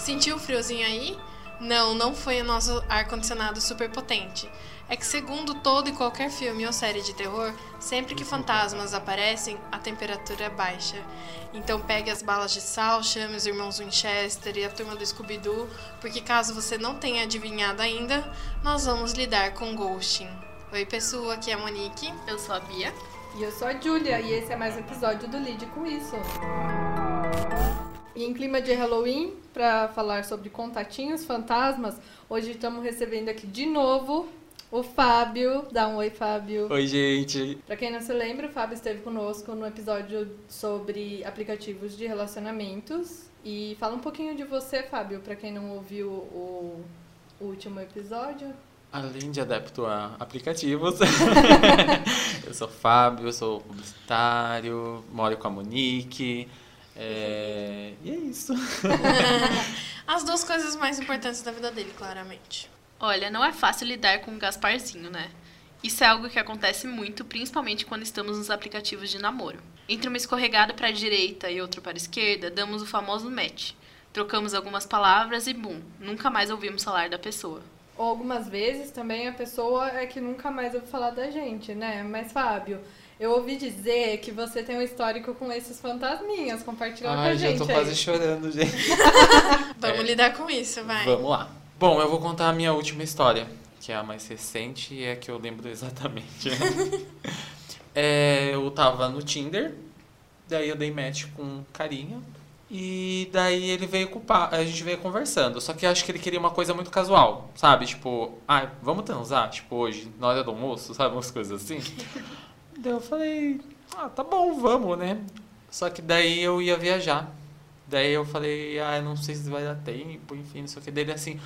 Sentiu o friozinho aí? Não, não foi o nosso ar-condicionado super potente. É que, segundo todo e qualquer filme ou série de terror, sempre que fantasmas aparecem, a temperatura é baixa. Então pegue as balas de sal, chame os irmãos Winchester e a turma do Scooby-Doo, porque caso você não tenha adivinhado ainda, nós vamos lidar com ghosting. Oi, pessoal, aqui é a Monique. Eu sou a Bia. E eu sou a Júlia, e esse é mais um episódio do Lide com Isso. E em clima de Halloween, para falar sobre contatinhos, fantasmas, hoje estamos recebendo aqui de novo o Fábio. Dá um oi, Fábio. Oi, gente. Pra quem não se lembra, o Fábio esteve conosco no episódio sobre aplicativos de relacionamentos. E fala um pouquinho de você, Fábio, pra quem não ouviu o, o último episódio. Além de adepto a aplicativos, eu sou Fábio, eu sou publicitário, moro com a Monique. É... E é isso. As duas coisas mais importantes da vida dele, claramente. Olha, não é fácil lidar com o Gasparzinho, né? Isso é algo que acontece muito, principalmente quando estamos nos aplicativos de namoro. Entre uma escorregada para a direita e outra para a esquerda, damos o famoso match. Trocamos algumas palavras e bum, nunca mais ouvimos falar da pessoa. Ou algumas vezes também a pessoa é que nunca mais ouve falar da gente, né? Mas, Fábio, eu ouvi dizer que você tem um histórico com esses fantasminhas. Compartilha com a Ai, gente já tô aí. quase chorando, gente. Vamos É. lidar com isso, vai. Vamos lá. Bom, eu vou contar a minha última história, que é a mais recente e é a que eu lembro exatamente. É, eu tava no Tinder, daí eu dei match com um carinha. E daí ele veio pa- a gente veio conversando. Só que eu acho que ele queria uma coisa muito casual, sabe? Tipo, ah, vamos transar, tipo, hoje, na hora do almoço, sabe? Umas coisas assim. daí eu falei, ah, tá bom, vamos, né? Só que daí eu ia viajar. Daí eu falei, ah, eu não sei se vai dar tempo, enfim, não sei o que. Dele assim,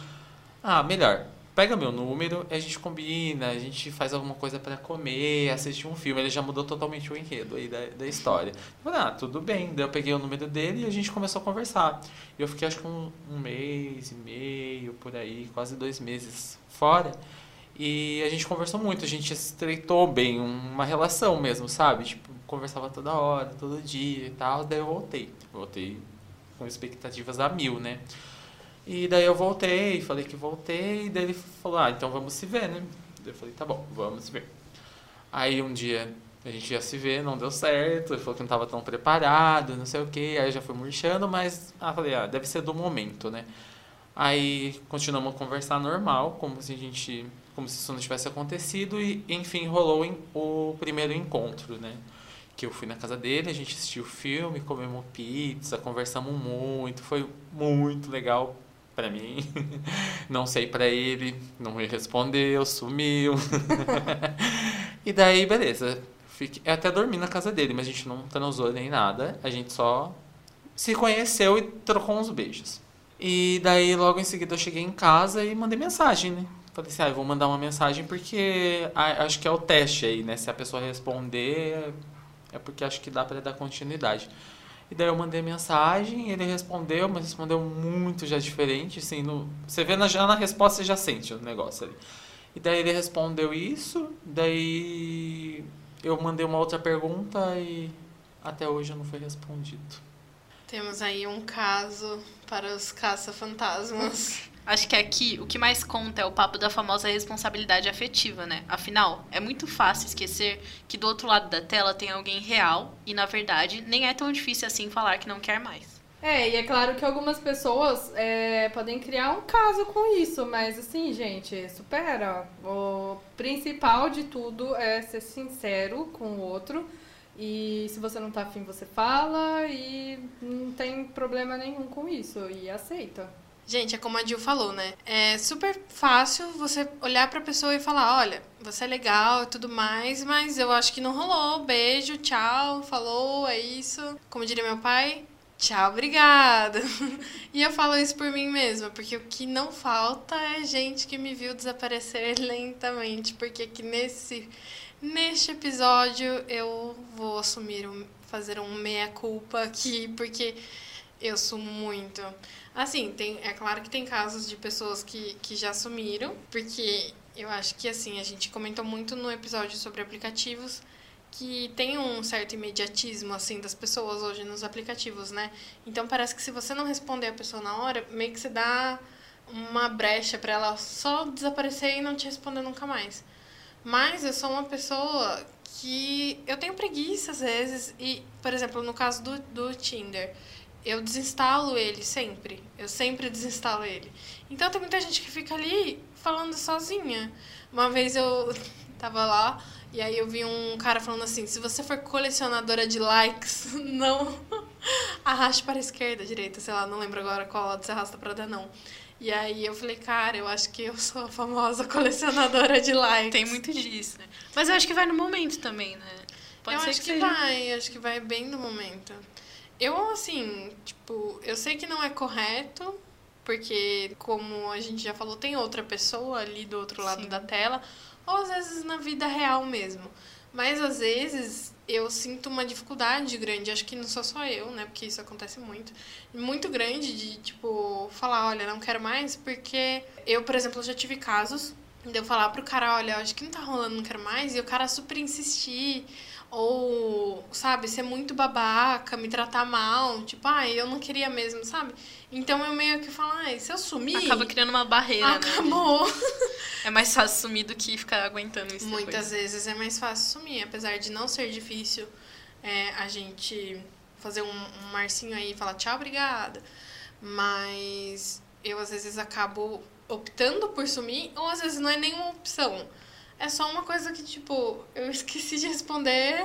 ah, melhor, pega meu número, a gente combina, a gente faz alguma coisa pra comer, assiste um filme. Ele já mudou totalmente o enredo aí da, da história. Eu falei, ah, tudo bem. Daí eu peguei o número dele e a gente começou a conversar. E eu fiquei acho que um, um mês e meio, por aí, quase dois meses fora. E a gente conversou muito, a gente estreitou bem uma relação mesmo, sabe? Tipo, conversava toda hora, todo dia e tal. Daí eu voltei. Voltei com expectativas a mil, né? E daí eu voltei, falei que voltei, e daí ele falou, ah, então vamos se ver, né? Daí eu falei, tá bom, vamos se ver. Aí um dia a gente ia se ver, não deu certo, ele falou que não estava tão preparado, não sei o que, aí já foi murchando, mas ah, falei, ah, deve ser do momento, né? Aí continuamos a conversar normal, como se a gente, como se isso não tivesse acontecido, e enfim rolou o primeiro encontro, né? que eu fui na casa dele, a gente assistiu o filme, comemos pizza, conversamos muito, foi muito legal pra mim. Não sei pra ele, não me respondeu, sumiu. e daí, beleza. Fiquei, eu até dormi na casa dele, mas a gente não transou nem nada, a gente só se conheceu e trocou uns beijos. E daí, logo em seguida, eu cheguei em casa e mandei mensagem, né? Falei assim, ah, eu vou mandar uma mensagem porque acho que é o teste aí, né? Se a pessoa responder, é porque acho que dá pra dar continuidade. E daí eu mandei mensagem, ele respondeu, mas respondeu muito já diferente, assim, no, você vê na, já na resposta, você já sente o negócio ali. E daí ele respondeu isso, daí eu mandei uma outra pergunta e até hoje não foi respondido. Temos aí um caso para os caça-fantasmas. Acho que aqui o que mais conta é o papo da famosa responsabilidade afetiva, né? Afinal, é muito fácil esquecer que do outro lado da tela tem alguém real e, na verdade, nem é tão difícil assim falar que não quer mais. É, e é claro que algumas pessoas é, podem criar um caso com isso, mas assim, gente, supera. O principal de tudo é ser sincero com o outro. E se você não tá afim, você fala e não tem problema nenhum com isso. E aceita. Gente, é como a Jill falou, né? É super fácil você olhar pra pessoa e falar, olha, você é legal e tudo mais, mas eu acho que não rolou. Beijo, tchau, falou, é isso. Como diria meu pai, tchau, obrigada. e eu falo isso por mim mesma, porque o que não falta é gente que me viu desaparecer lentamente, porque aqui nesse neste episódio eu vou assumir um, fazer um meia culpa aqui, porque eu sou muito Assim, tem, é claro que tem casos de pessoas que, que já sumiram, porque eu acho que assim, a gente comentou muito no episódio sobre aplicativos que tem um certo imediatismo, assim, das pessoas hoje nos aplicativos, né? Então parece que se você não responder a pessoa na hora, meio que você dá uma brecha para ela só desaparecer e não te responder nunca mais. Mas eu sou uma pessoa que eu tenho preguiça às vezes e, por exemplo, no caso do, do Tinder, eu desinstalo ele sempre. Eu sempre desinstalo ele. Então tem muita gente que fica ali falando sozinha. Uma vez eu tava lá e aí eu vi um cara falando assim: se você for colecionadora de likes, não arraste para a esquerda, direita, sei lá, não lembro agora qual lado você arrasta para dar, não. E aí eu falei, cara, eu acho que eu sou a famosa colecionadora de likes. Tem muito disso, né? Mas eu acho que vai no momento também, né? Pode eu ser acho que, que vai, acho que vai bem no momento. Eu, assim, tipo, eu sei que não é correto, porque, como a gente já falou, tem outra pessoa ali do outro lado Sim. da tela ou às vezes na vida real mesmo. Mas às vezes eu sinto uma dificuldade grande, acho que não sou só eu, né? Porque isso acontece muito. Muito grande de, tipo, falar, olha, não quero mais, porque eu, por exemplo, já tive casos de eu falar pro cara, olha, acho que não tá rolando, não quero mais, e o cara super insistir ou, sabe, ser muito babaca, me tratar mal, tipo, ah, eu não queria mesmo, sabe? Então eu meio que falo, ah, se eu sumir. Acaba criando uma barreira, né? acabou. né? É mais fácil sumir do que ficar aguentando isso. Muitas depois. vezes é mais fácil sumir, apesar de não ser difícil é, a gente fazer um, um marcinho aí e falar tchau, obrigada. Mas eu às vezes acabo optando por sumir, ou às vezes não é nenhuma opção é só uma coisa que, tipo, eu esqueci de responder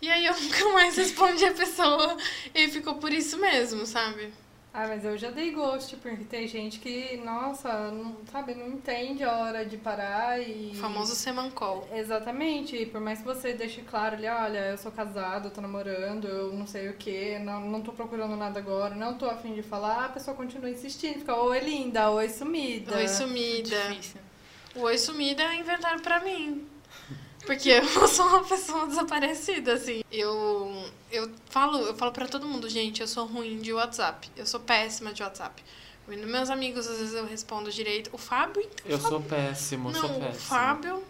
e aí eu nunca mais respondi a pessoa e ficou por isso mesmo, sabe? Ah, mas eu já dei ghost, porque tem gente que, nossa, não, sabe, não entende a hora de parar e... O famoso semancol. Exatamente, e por mais que você deixe claro ali, olha, eu sou casado, eu tô namorando, eu não sei o que, não, não tô procurando nada agora, não tô afim de falar, a pessoa continua insistindo, fica, oi linda, oi sumida. Oi sumida. Difícil. O Oi Sumida inventaram pra mim. Porque eu sou uma pessoa desaparecida, assim. Eu, eu falo, eu falo pra todo mundo, gente, eu sou ruim de WhatsApp. Eu sou péssima de WhatsApp. Meus amigos, às vezes eu respondo direito. O Fábio, então. Eu Fábio... sou péssimo, Não, sou péssimo. O Fábio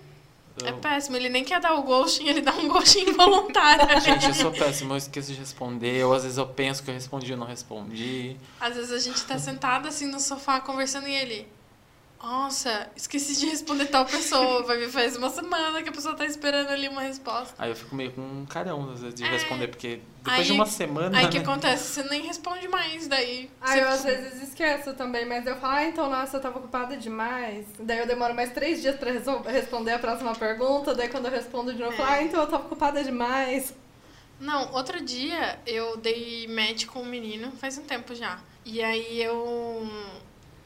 eu... é péssimo. Ele nem quer dar o ghosting, ele dá um ghosting involuntário. gente, eu sou péssimo, eu esqueço de responder. Ou às vezes eu penso que eu respondi e não respondi. Às vezes a gente tá sentado assim no sofá conversando e ele. Nossa, esqueci de responder tal pessoa. Vai me faz uma semana que a pessoa tá esperando ali uma resposta. Aí eu fico meio com um carão, às vezes, de é. responder, porque depois aí, de uma semana. Aí o né? que acontece? Você nem responde mais, daí. Aí eu às vezes esqueço também, mas eu falo, ah, então, nossa, eu tava ocupada demais. Daí eu demoro mais três dias pra responder a próxima pergunta. Daí quando eu respondo de novo, eu falo, ah, então eu tava ocupada demais. Não, outro dia eu dei match com um menino, faz um tempo já. E aí eu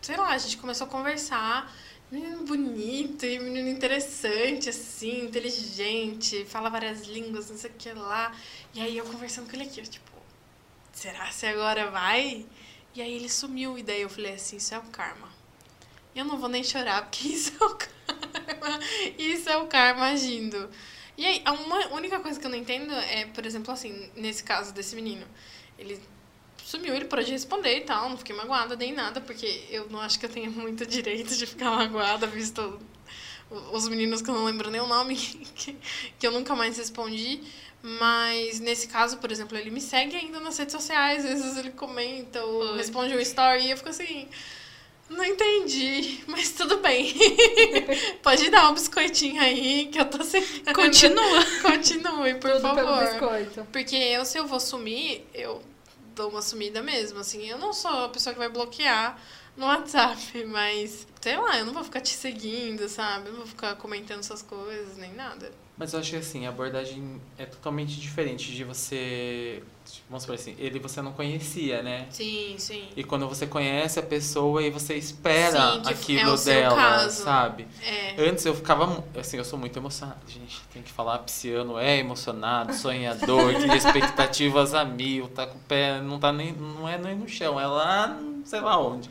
sei lá, a gente começou a conversar. Menino bonito e menino interessante, assim, inteligente, fala várias línguas, não sei o que lá. E aí eu conversando com ele aqui, eu tipo, será se agora vai? E aí ele sumiu, e daí eu falei assim, isso é o karma. Eu não vou nem chorar, porque isso é o karma. Isso é o karma agindo. E aí, a uma única coisa que eu não entendo é, por exemplo, assim, nesse caso desse menino. Ele sumiu, ele parou de responder e tal, não fiquei magoada nem nada, porque eu não acho que eu tenha muito direito de ficar magoada, visto os meninos que eu não lembro nem o nome, que, que eu nunca mais respondi. Mas nesse caso, por exemplo, ele me segue ainda nas redes sociais, às vezes ele comenta ou Oi. responde um story e eu fico assim. Não entendi, mas tudo bem. Pode dar um biscoitinho aí que eu tô sem. Continua. Continue, por tudo favor. biscoito. Porque eu, se eu vou sumir, eu dou uma sumida mesmo, assim. Eu não sou a pessoa que vai bloquear no WhatsApp, mas sei lá, eu não vou ficar te seguindo, sabe? Eu não vou ficar comentando essas coisas, nem nada. Mas eu acho que assim, a abordagem é totalmente diferente de você. Vamos supor assim, ele você não conhecia, né? Sim, sim. E quando você conhece a pessoa e você espera sim, aquilo é dela, sabe? É. Antes eu ficava. Assim, eu sou muito emocionado. Gente, tem que falar, pisciano é emocionado, sonhador, cria expectativas a mil, tá com o pé, não tá nem. não é nem no chão, é lá, sei lá onde.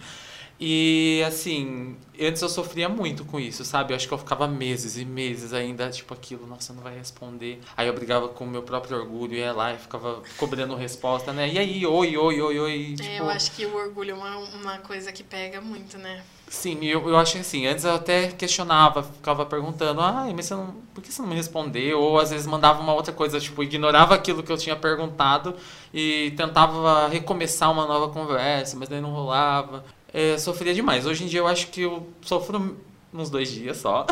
E assim, antes eu sofria muito com isso, sabe? Eu acho que eu ficava meses e meses ainda, tipo, aquilo, nossa, não vai responder. Aí eu brigava com o meu próprio orgulho, ia lá e ficava cobrando resposta, né? E aí, oi, oi, oi, oi. Tipo... É, eu acho que o orgulho é uma, uma coisa que pega muito, né? Sim, eu, eu acho que assim, antes eu até questionava, ficava perguntando, ah, mas você não, por que você não me respondeu? Ou às vezes mandava uma outra coisa, tipo, ignorava aquilo que eu tinha perguntado e tentava recomeçar uma nova conversa, mas daí não rolava. É, sofria demais. Hoje em dia eu acho que eu sofro uns dois dias só.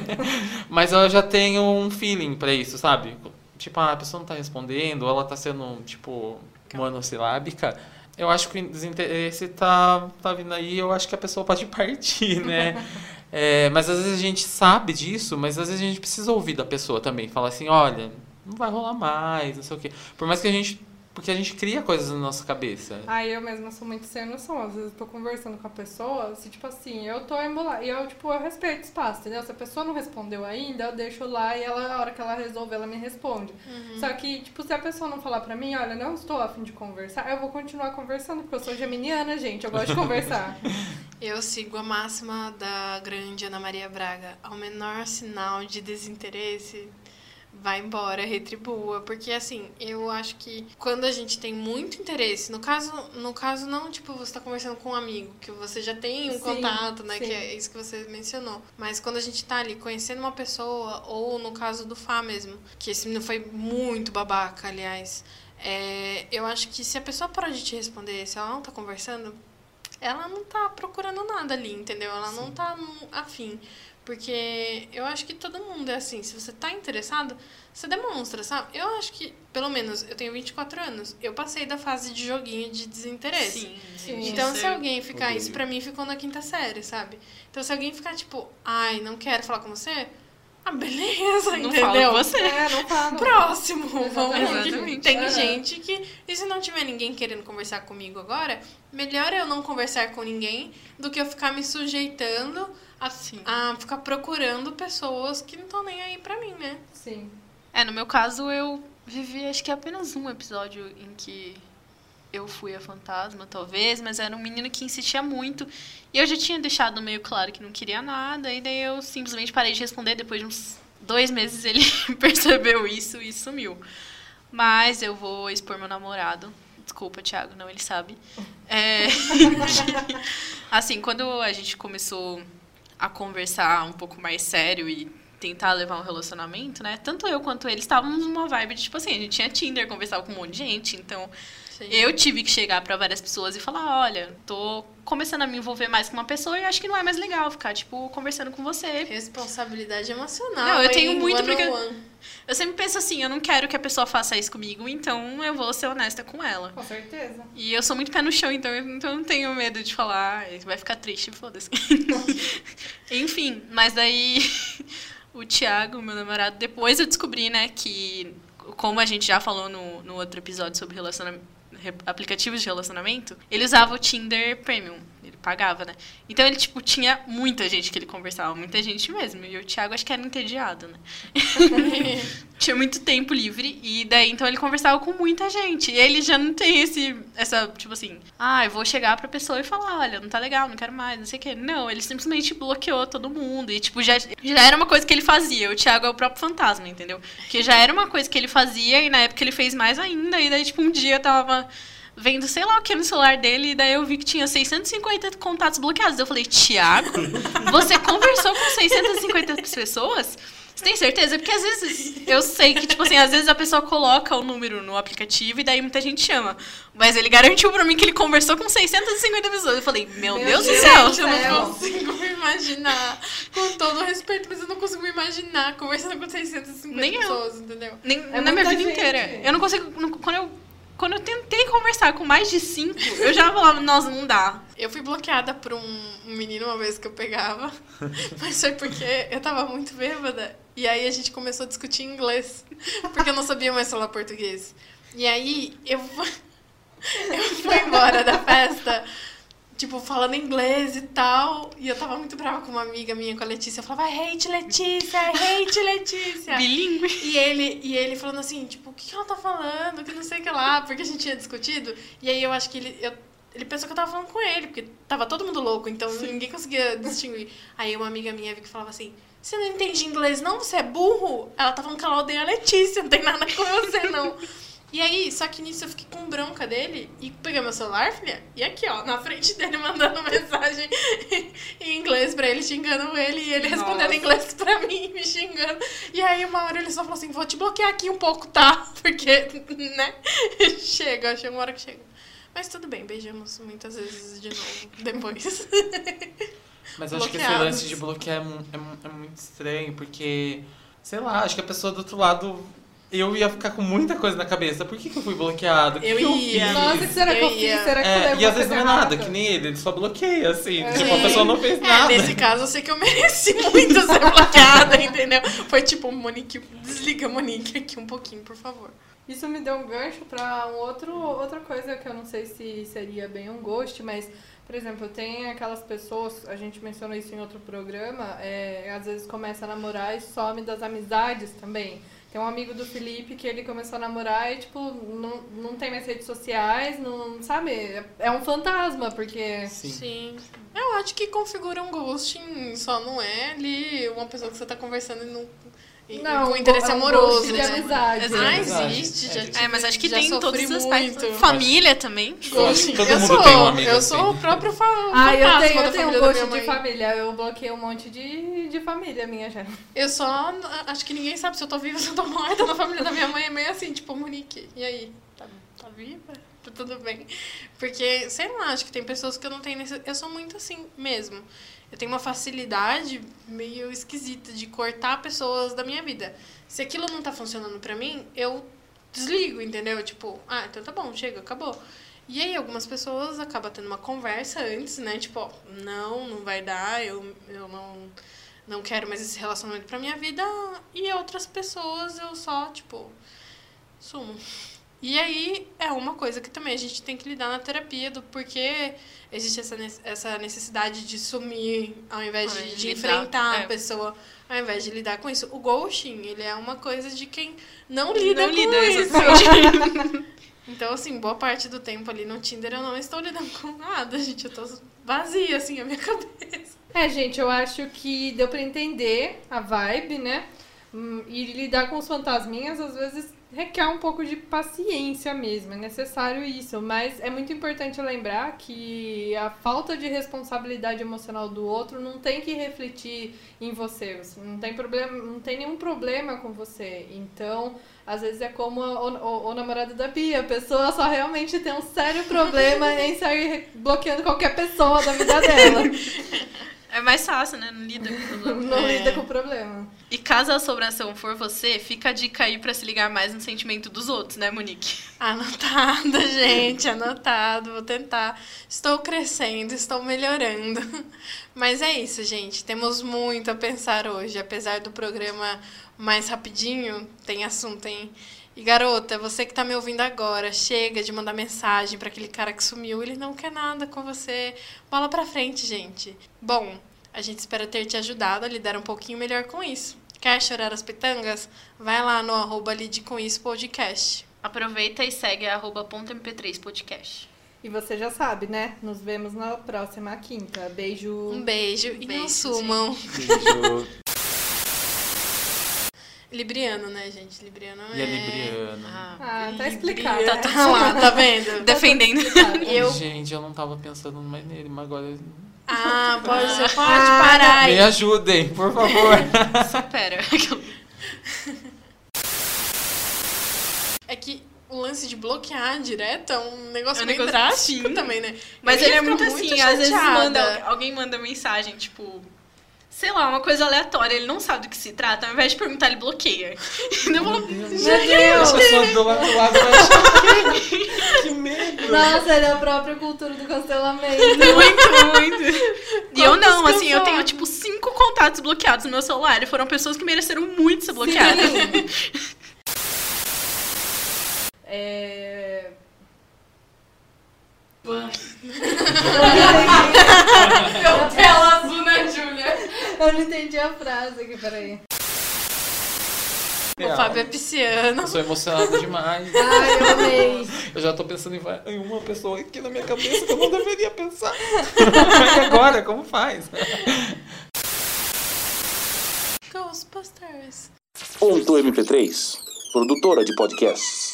mas eu já tenho um feeling pra isso, sabe? Tipo, ah, a pessoa não tá respondendo, ou ela tá sendo, tipo, monossilábica eu acho que o desinteresse tá, tá vindo aí, eu acho que a pessoa pode partir, né? é, mas às vezes a gente sabe disso, mas às vezes a gente precisa ouvir da pessoa também. Falar assim, olha, não vai rolar mais, não sei o quê. Por mais que a gente porque a gente cria coisas na nossa cabeça. Ah, eu mesma sou muito sem noção. Às vezes eu tô conversando com a pessoa, se tipo assim, eu tô embolada. E eu, tipo, eu respeito o espaço, entendeu? Se a pessoa não respondeu ainda, eu deixo lá e ela, a hora que ela resolve, ela me responde. Uhum. Só que, tipo, se a pessoa não falar pra mim, olha, não estou afim de conversar, eu vou continuar conversando, porque eu sou geminiana, gente. Eu gosto de conversar. Eu sigo a máxima da grande Ana Maria Braga. Ao menor sinal de desinteresse, vai embora, retribua, porque assim, eu acho que quando a gente tem muito interesse, no caso, no caso não, tipo, você tá conversando com um amigo, que você já tem um sim, contato, né, sim. que é isso que você mencionou. Mas quando a gente tá ali conhecendo uma pessoa ou no caso do Fá mesmo, que esse menino foi muito babaca, aliás, é, eu acho que se a pessoa pode te responder, se ela não tá conversando, ela não tá procurando nada ali, entendeu? Ela sim. não tá afim. Porque eu acho que todo mundo é assim. Se você tá interessado, você demonstra, sabe? Eu acho que, pelo menos, eu tenho 24 anos. Eu passei da fase de joguinho de desinteresse. Sim, sim. Então, se alguém ficar. Isso pra mim ficou na quinta série, sabe? Então, se alguém ficar tipo, ai, não quero falar com você. Ah, beleza, não entendeu? Com você. É, não falo. Próximo. Vamos. Exatamente. Tem uhum. gente que. E se não tiver ninguém querendo conversar comigo agora, melhor eu não conversar com ninguém do que eu ficar me sujeitando assim, a ficar procurando pessoas que não estão nem aí pra mim, né? Sim. É, no meu caso, eu vivi acho que apenas um episódio em que eu fui a fantasma, talvez, mas era um menino que insistia muito. E eu já tinha deixado meio claro que não queria nada, e daí eu simplesmente parei de responder. Depois de uns dois meses ele percebeu isso e sumiu. Mas eu vou expor meu namorado. Desculpa, Thiago, não, ele sabe. É... assim, quando a gente começou a conversar um pouco mais sério e tentar levar um relacionamento, né? Tanto eu quanto ele estávamos numa vibe de, tipo assim, a gente tinha Tinder, conversava com um monte de gente, então Sim. eu tive que chegar para várias pessoas e falar, olha, tô começando a me envolver mais com uma pessoa e acho que não é mais legal ficar, tipo, conversando com você. Responsabilidade emocional. Não, eu tenho muito porque... Eu sempre penso assim, eu não quero que a pessoa faça isso comigo, então eu vou ser honesta com ela. Com certeza. E eu sou muito pé no chão, então eu, então eu não tenho medo de falar, vai ficar triste, foda-se. Enfim, mas daí o Thiago, meu namorado, depois eu descobri, né, que como a gente já falou no, no outro episódio sobre relacionamento aplicativos de relacionamento, ele usava o Tinder Premium. Pagava, né? Então ele, tipo, tinha muita gente que ele conversava, muita gente mesmo. E o Thiago acho que era entediado, né? tinha muito tempo livre. E daí, então, ele conversava com muita gente. E ele já não tem esse, essa, tipo assim, ah, eu vou chegar pra pessoa e falar, olha, não tá legal, não quero mais, não sei o quê. Não, ele simplesmente bloqueou todo mundo. E, tipo, já, já era uma coisa que ele fazia. O Thiago é o próprio fantasma, entendeu? Que já era uma coisa que ele fazia e na época ele fez mais ainda. E daí, tipo, um dia tava vendo sei lá o que no celular dele, e daí eu vi que tinha 650 contatos bloqueados. Eu falei, Tiago, você conversou com 650 pessoas? Você tem certeza? Porque às vezes eu sei que, tipo assim, às vezes a pessoa coloca o número no aplicativo e daí muita gente chama. Mas ele garantiu pra mim que ele conversou com 650 pessoas. Eu falei, meu, meu Deus, Deus, do céu. Eu não consigo me imaginar. Com todo o respeito, mas eu não consigo me imaginar conversando com 650 Nem pessoas, eu. entendeu? Nem, é na minha vida gente. inteira. Eu não consigo. Quando eu quando eu tentei conversar com mais de cinco, eu já falava, nossa, não dá. Eu fui bloqueada por um menino uma vez que eu pegava, mas foi porque eu tava muito bêbada. E aí a gente começou a discutir inglês, porque eu não sabia mais falar português. E aí eu, eu fui embora da festa tipo, falando inglês e tal. E eu tava muito brava com uma amiga minha, com a Letícia. Eu falava, hate Letícia, hate Letícia. Bilingue. E ele, e ele falando assim, tipo, o que ela tá falando? Que não sei o que lá, porque a gente tinha discutido. E aí eu acho que ele. Eu, ele pensou que eu tava falando com ele, porque tava todo mundo louco, então Sim. ninguém conseguia distinguir. Aí uma amiga minha que falava assim: Você não entende inglês, não? Você é burro? Ela tá falando que ela odeia a Letícia, não tem nada com você, não. E aí, só que nisso eu fiquei com bronca dele e peguei meu celular, filha, e aqui, ó, na frente dele mandando mensagem em inglês pra ele, xingando ele, e ele respondendo em inglês pra mim, me xingando. E aí, uma hora ele só falou assim: vou te bloquear aqui um pouco, tá? Porque, né? chega, chega uma hora que chega. Mas tudo bem, beijamos muitas vezes de novo depois. Mas acho que esse lance de bloquear é, é é muito estranho, porque, sei lá, acho que a pessoa do outro lado. Eu ia ficar com muita coisa na cabeça. Por que, que eu fui bloqueado? Que Eu que ia. fiz? Nossa, que será que eu Eu fiz? Será que eu É, falei e às vezes não é nada, que nem ele, ele só bloqueia, assim. É. Tipo, a pessoa não fez É, nada. nesse caso eu sei que eu mereci muito ser bloqueada, entendeu? Foi tipo, Monique, desliga Monique aqui um pouquinho, por favor. Isso me deu um gancho pra um outro, outra coisa que eu não sei se seria bem um ghost, mas, por exemplo, tem aquelas pessoas, a gente mencionou isso em outro programa, é, às vezes começa a namorar e some das amizades também. Tem um amigo do Felipe que ele começou a namorar e, tipo, não, não tem mais redes sociais, não, sabe? É- É um fantasma, porque... Sim. Eu acho que configura um ghosting, só não é ali uma pessoa que você tá conversando e não. Não, com interesse é um amoroso, de né? amizade. Exato. Ah, Amizade. existe, É, já. É, mas acho que tem em todos os aspectos. muito. Família também. Que todo eu mundo sou, tem um amigo eu assim. sou o próprio fa Ah, eu tenho, eu tenho um minha de família. Eu bloqueei um monte de, de família minha já. Eu só. Acho que ninguém sabe se eu tô viva ou se eu tô morta na família da minha mãe. É meio assim, tipo, Monique, e aí? Tá, tá viva? Tá tudo bem? Porque, sei lá, acho que tem pessoas que eu não tenho nesse. Eu sou muito assim mesmo. Eu tenho uma facilidade meio esquisita de cortar pessoas da minha vida. Se aquilo não tá funcionando pra mim, eu desligo, entendeu? Tipo, ah, então tá bom, chega, acabou. E aí, algumas pessoas acabam tendo uma conversa antes, né? Tipo, ó, não, não vai dar, eu, eu não, não quero mais esse relacionamento pra minha vida. E outras pessoas eu só, tipo, sumo. E aí é uma coisa que também a gente tem que lidar na terapia do porquê existe essa, essa necessidade de sumir ao invés de, de lidar, enfrentar é. a pessoa, ao invés de lidar com isso. O ghosting, ele é uma coisa de quem não lida Não com lida, isso. Então, assim, boa parte do tempo ali no Tinder eu não estou lidando com nada, gente. Eu tô vazia, assim, a minha cabeça. É, gente, eu acho que deu pra entender a vibe, né? Hum, E lidar com os fantasminhas às vezes requer um pouco de paciência mesmo, é necessário isso, mas é muito importante lembrar que a falta de responsabilidade emocional do outro não tem que refletir em você, não tem problema, não tem nenhum problema com você. Então, às vezes é como o, o- o namorado da Bia, a pessoa só realmente tem um sério problema em sair bloqueando qualquer pessoa da vida dela. É mais fácil, né? Não lida com o problema. Não É. lida com o problema. E caso a assombração for você, fica a dica aí pra se ligar mais no sentimento dos outros, né, Monique? Anotado, gente, anotado. Vou tentar. Estou crescendo, estou melhorando. Mas é isso, gente. Temos muito a pensar hoje. Apesar do programa mais rapidinho, tem assunto, hein? E garota, você que tá me ouvindo agora, chega de mandar mensagem para aquele cara que sumiu. Ele não quer nada com você. Bola pra frente, gente. Bom, a gente espera ter te ajudado a lidar um pouquinho melhor com isso. Quer chorar as pitangas? Vai lá no arroba lide com isso podcast. Aproveita e segue a arroba ponto .mp3 podcast. E você já sabe, né? Nos vemos na próxima quinta. Beijo. Um beijo e não Beijo, sumam. Beijo. Libriano, né, gente? Libriano E é libriano. Ah, tá explicado. Tá, tá lá, tá vendo? Defendendo. Eu- Gente, eu não tava pensando mais nele, mas agora. Ah, pode, você pode parar Me aí. ajudem, por favor. Supera. É que o lance de bloquear direto é um negócio É um meio negócio- drástico sim. também, né? Mas ele é muito assim, às vezes chateada. manda, alguém manda mensagem, tipo, sei lá, uma coisa aleatória, ele não sabe do que se trata, ao invés de perguntar, ele bloqueia. Então, eu falo, Meu Deus! pessoa do lado do lado. Que medo. Nossa, ele é a própria cultura do cancelamento. muito, muito. E eu não, assim, eu tenho tipo cinco contatos bloqueados no meu celular e foram pessoas que mereceram muito ser bloqueadas. É... Meu Eu não entendi a frase aqui, peraí. O Fábio é pisciano. Eu sou emocionado demais. Ai, eu amei. Eu já tô pensando em, uma pessoa aqui na minha cabeça que eu não deveria pensar. e agora, como faz? Ghostbusters. Ponto MP3, produtora de podcasts.